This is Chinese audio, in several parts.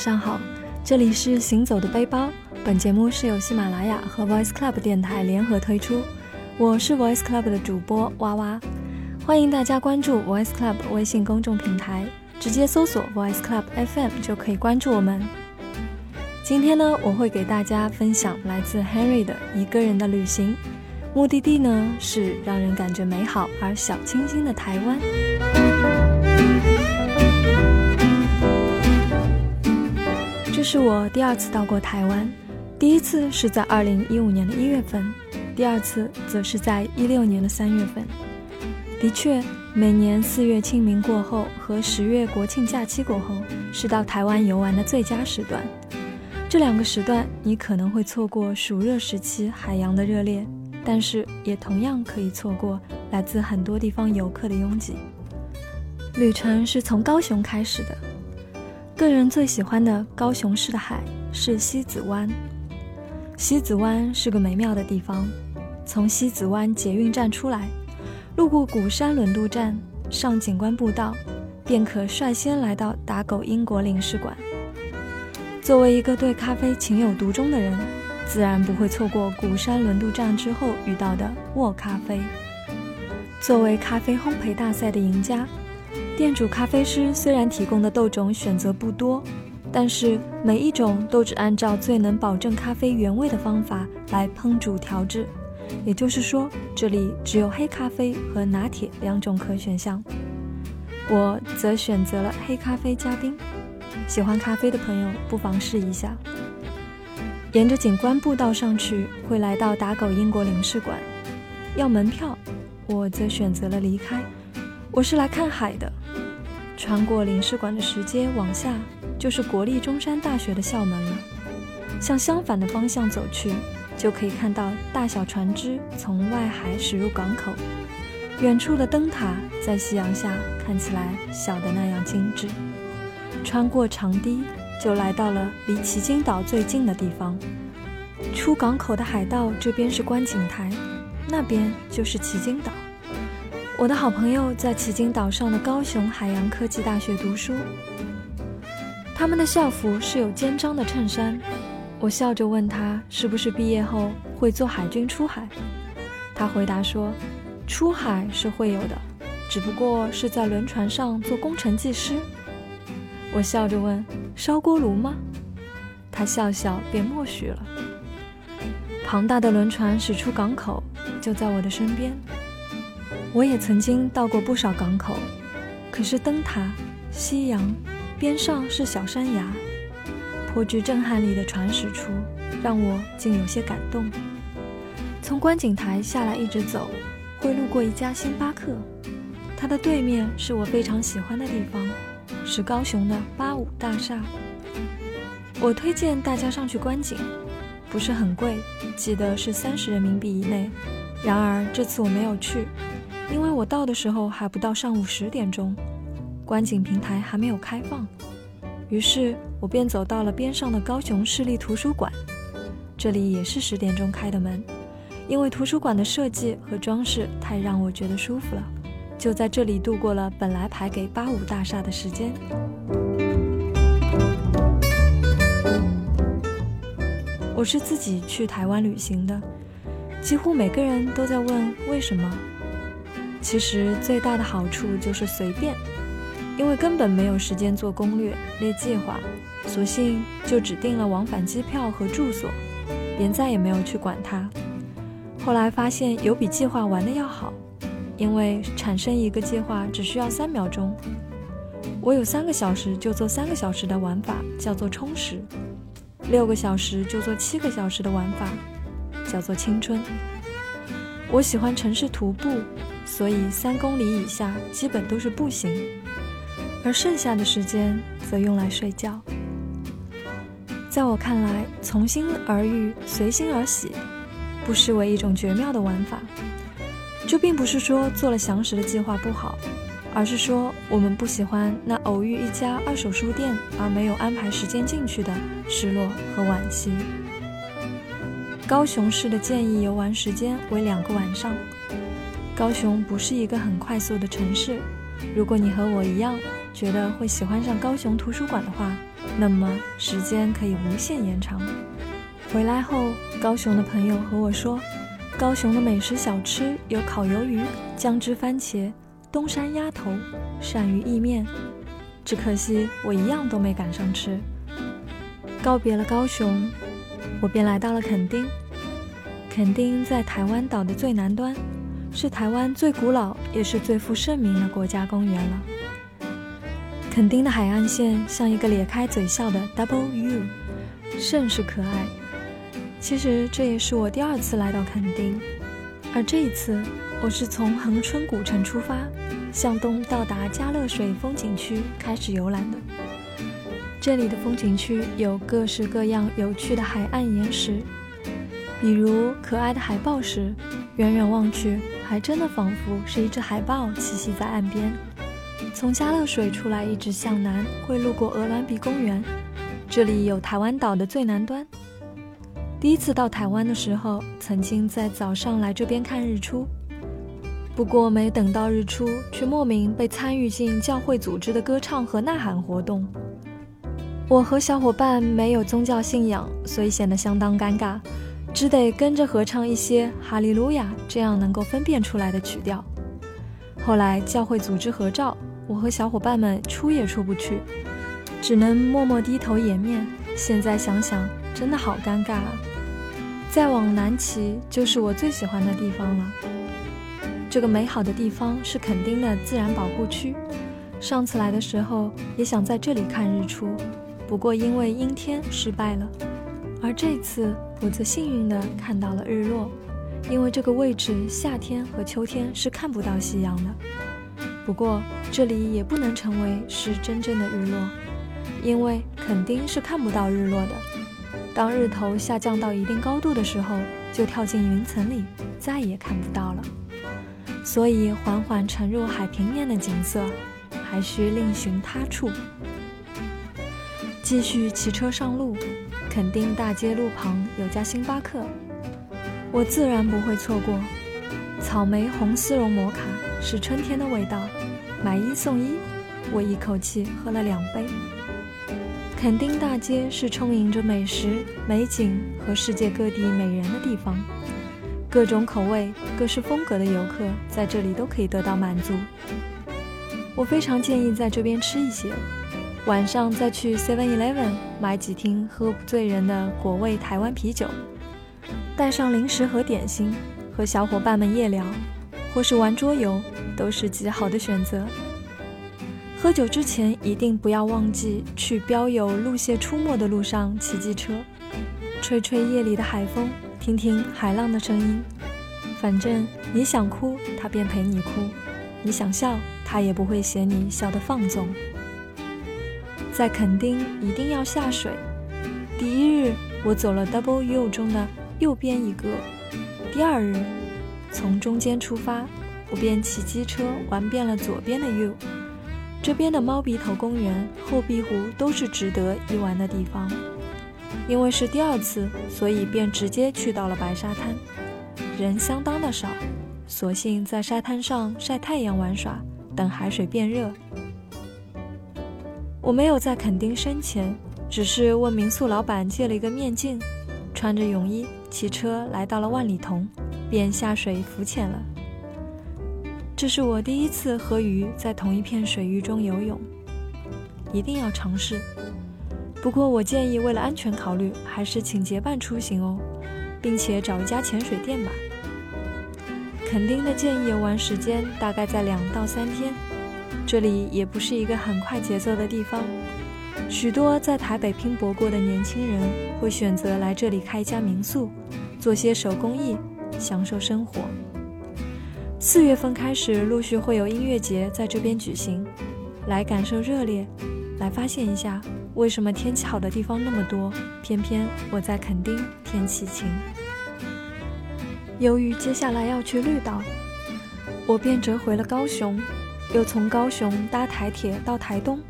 上好，这里是行走的背包。本节目是由喜马拉雅和 Voice Club 电台联合推出，我是 Voice Club 的主播哇哇，欢迎大家关注 Voice Club 微信公众平台，直接搜索 Voice Club FM 就可以关注我们。今天呢，我会给大家分享来自 Henry 的一个人的旅行，目的地呢是让人感觉美好而小清新的台湾。这是我第二次到过台湾，第一次是在二零一五年的一月份，第二次则是在一六年的三月份。的确，每年四月清明过后和十月国庆假期过后，是到台湾游玩的最佳时段。这两个时段，你可能会错过暑热时期海洋的热烈，但是也同样可以错过来自很多地方游客的拥挤。旅程是从高雄开始的。个人最喜欢的高雄市的海是西子湾。西子湾是个美妙的地方，从西子湾捷运站出来，路过鼓山轮渡站，上景观步道，便可率先来到打狗英国领事馆。作为一个对咖啡情有独钟的人，自然不会错过鼓山轮渡站之后遇到的沃咖啡。作为咖啡烘焙大赛的赢家。店主咖啡师虽然提供的豆种选择不多，但是每一种都只按照最能保证咖啡原味的方法来烹煮调制。也就是说，这里只有黑咖啡和拿铁两种可选项。我则选择了黑咖啡加冰。喜欢咖啡的朋友不妨试一下。沿着景观步道上去，会来到打狗英国领事馆，要门票。我则选择了离开。我是来看海的。穿过领事馆的石阶往下，就是国立中山大学的校门了。向相反的方向走去，就可以看到大小船只从外海驶入港口。远处的灯塔在夕阳下看起来小的那样精致。穿过长堤，就来到了离旗津岛最近的地方。出港口的海道这边是观景台，那边就是旗津岛。我的好朋友在旗津岛上的高雄海洋科技大学读书，他们的校服是有肩章的衬衫。我笑着问他是不是毕业后会做海军出海，他回答说，出海是会有的，只不过是在轮船上做工程技师。我笑着问，烧锅炉吗？他笑笑便默许了。庞大的轮船驶出港口，就在我的身边。我也曾经到过不少港口，可是灯塔、夕阳边上是小山崖，颇具震撼力的船驶出，让我竟有些感动。从观景台下来一直走，会路过一家星巴克，它的对面是我非常喜欢的地方，是高雄的八五大厦。我推荐大家上去观景，不是很贵，记得是三十人民币以内。然而这次我没有去。因为我到的时候还不到上午十点钟，观景平台还没有开放，于是我便走到了边上的高雄市立图书馆，这里也是十点钟开的门，因为图书馆的设计和装饰太让我觉得舒服了，就在这里度过了本来排给八五大厦的时间。我是自己去台湾旅行的，几乎每个人都在问为什么。其实最大的好处就是随便，因为根本没有时间做攻略列计划，索性就只订了往返机票和住所，便再也没有去管它。后来发现有比计划玩的要好，因为产生一个计划只需要三秒钟，我有三个小时就做三个小时的玩法，叫做充实；六个小时就做七个小时的玩法，叫做青春。我喜欢城市徒步。所以三公里以下基本都是步行，而剩下的时间则用来睡觉。在我看来，从心而遇，随心而喜，不失为一种绝妙的玩法。这并不是说做了详实的计划不好，而是说我们不喜欢那偶遇一家二手书店而没有安排时间进去的失落和惋惜。高雄市的建议游玩时间为两个晚上。高雄不是一个很快速的城市，如果你和我一样觉得会喜欢上高雄图书馆的话，那么时间可以无限延长。回来后，高雄的朋友和我说，高雄的美食小吃有烤鱿鱼、姜汁番茄、东山鸭头、鳝鱼意面，只可惜我一样都没赶上吃。告别了高雄，我便来到了垦丁。垦丁在台湾岛的最南端，是台湾最古老也是最负盛名的国家公园了。垦丁的海岸线像一个咧开嘴笑的 W U，甚是可爱。其实这也是我第二次来到垦丁，而这一次我是从恒春古城出发，向东到达嘉乐水风景区开始游览的。这里的风景区有各式各样有趣的海岸岩石，比如可爱的海豹时，远远望去还真的仿佛是一只海豹栖息在岸边。从嘉乐水出来，一直向南会路过鹅銮鼻公园，这里有台湾岛的最南端。第一次到台湾的时候，曾经在早上来这边看日出，不过没等到日出，却莫名被参与进教会组织的歌唱和呐喊活动。我和小伙伴没有宗教信仰，所以显得相当尴尬，只得跟着合唱一些哈利路亚这样能够分辨出来的曲调。后来教会组织合照，我和小伙伴们出也出不去，只能默默低头掩面。现在想想，真的好尴尬啊！再往南骑就是我最喜欢的地方了。这个美好的地方是垦丁的自然保护区。上次来的时候也想在这里看日出，不过因为阴天失败了。而这次我则幸运地看到了日落，因为这个位置夏天和秋天是看不到夕阳的。不过这里也不能成为是真正的日落，因为肯定是看不到日落的。当日头下降到一定高度的时候，就跳进云层里，再也看不到了。所以缓缓沉入海平面的景色，还需另寻他处。继续骑车上路，垦丁大街路旁有家星巴克，我自然不会错过。草莓红丝绒摩卡是春天的味道，买一送一，我一口气喝了两杯。垦丁大街是充盈着美食、美景和世界各地美人的地方，各种口味、各式风格的游客在这里都可以得到满足。我非常建议在这边吃一些，晚上再去 Seven Eleven 买几听喝不醉人的果味台湾啤酒，带上零食和点心，和小伙伴们夜聊，或是玩桌游，都是极好的选择。喝酒之前一定不要忘记去标有路蟹出没的路上骑机车，吹吹夜里的海风，听听海浪的声音。反正你想哭，他便陪你哭；你想笑，他也不会嫌你笑得放纵。在垦丁一定要下水。第一日我走了 Double U 中的右边一个，第二日从中间出发，我便骑机车玩遍了左边的 U。这边的猫鼻头公园、后壁湖都是值得一玩的地方。因为是第二次，所以便直接去到了白沙滩，人相当的少，索性在沙滩上晒太阳玩耍，等海水变热。我没有在垦丁深潜，只是问民宿老板借了一个面镜，穿着泳衣骑车来到了万里桐，便下水浮潜了。这是我第一次和鱼在同一片水域中游泳，一定要尝试。不过我建议，为了安全考虑，还是请结伴出行哦，并且找一家潜水店吧。垦丁的建议游玩时间大概在两到三天，这里也不是一个很快节奏的地方。许多在台北拼搏过的年轻人会选择来这里开一家民宿，做些手工艺，享受生活。四月份开始，陆续会有音乐节在这边举行，来感受热烈，来发现一下为什么天气好的地方那么多，偏偏我在垦丁天气晴。由于接下来要去绿岛，我便折回了高雄，又从高雄搭台铁到台东，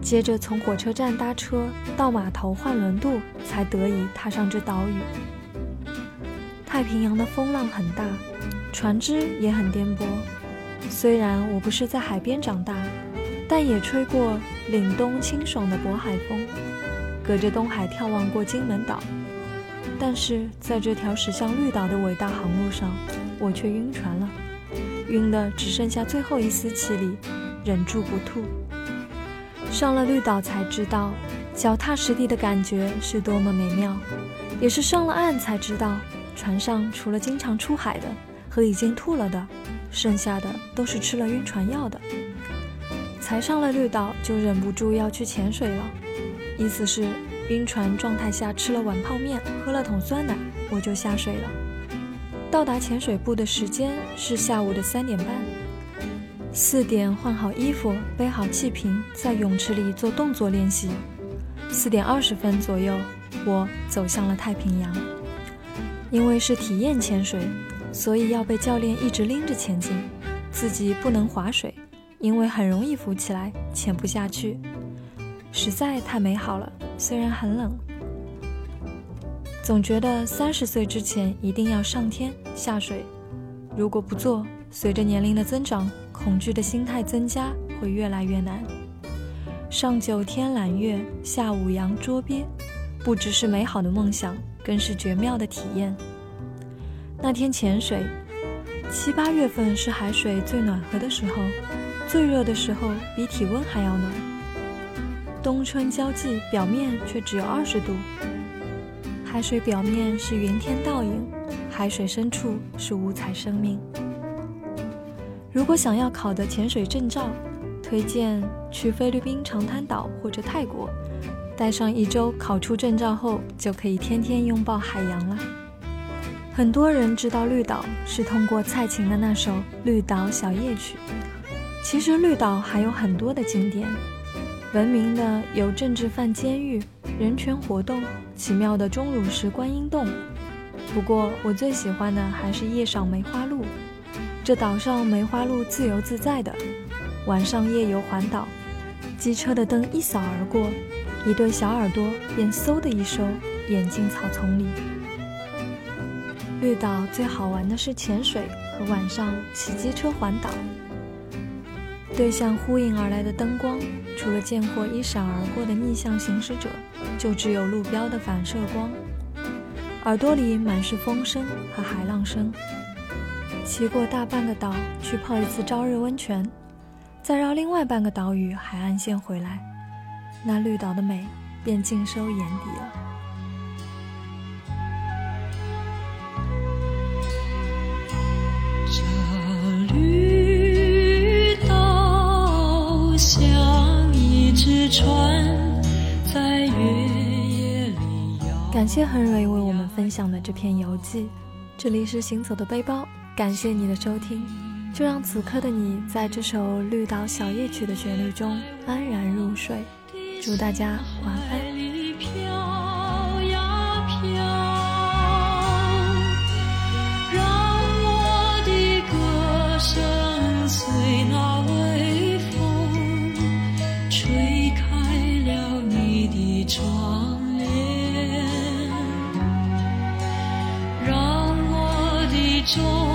接着从火车站搭车到码头换轮渡，才得以踏上这岛屿。太平洋的风浪很大。船只也很颠簸，虽然我不是在海边长大，但也吹过凛冬清爽的渤海风。隔着东海眺望过金门岛。但是在这条驶向绿岛的伟大航路上，我却晕船了，晕的只剩下最后一丝气力，忍住不吐。上了绿岛才知道，脚踏实地的感觉是多么美妙，也是上了岸才知道，船上除了经常出海的和已经吐了的，剩下的都是吃了晕船药的。才上了绿岛就忍不住要去潜水了，意思是。晕船状态下吃了碗泡面，喝了桶酸奶，我就下水了。到达潜水部的时间是下午的三点半。四点换好衣服，背好气瓶，在泳池里做动作练习。四点二十分左右，我走向了太平洋。因为是体验潜水，所以要被教练一直拎着前进，自己不能划水，因为很容易浮起来，潜不下去。实在太美好了。虽然很冷，总觉得三十岁之前一定要上天下水。如果不做，随着年龄的增长，恐惧的心态增加，会越来越难。上九天揽月，下五洋捉鳖，不只是美好的梦想，更是绝妙的体验。那天潜水，七八月份是海水最暖和的时候，最热的时候比体温还要暖。冬春交际，表面却只有二十度。海水表面是云天倒影，海水深处是五彩生命。如果想要考的潜水证照，推荐去菲律宾长滩岛或者泰国，待上一周，考出证照后就可以天天拥抱海洋了。很多人知道绿岛是通过蔡琴的那首《绿岛小夜曲》，其实绿岛还有很多的景点。闻名的有政治犯监狱、人权活动、奇妙的钟乳石观音洞。不过，我最喜欢的还是夜赏梅花鹿。这岛上梅花鹿自由自在的，晚上夜游环岛，机车的灯一扫而过，一对小耳朵便嗖的一收，掩进草丛里。绿岛最好玩的是潜水和晚上骑机车环岛。对向呼应而来的灯光，除了见过一闪而过的逆向行驶者，就只有路标的反射光。耳朵里满是风声和海浪声。骑过大半个岛去泡一次朝日温泉，再绕另外半个岛屿海岸线回来，那绿岛的美便尽收眼底了。感谢亨瑞为我们分享的这篇游记。这里是行走的背包，感谢你的收听。就让此刻的你在这首《绿岛小夜曲》的旋律中安然入睡。祝大家晚安。钟情随。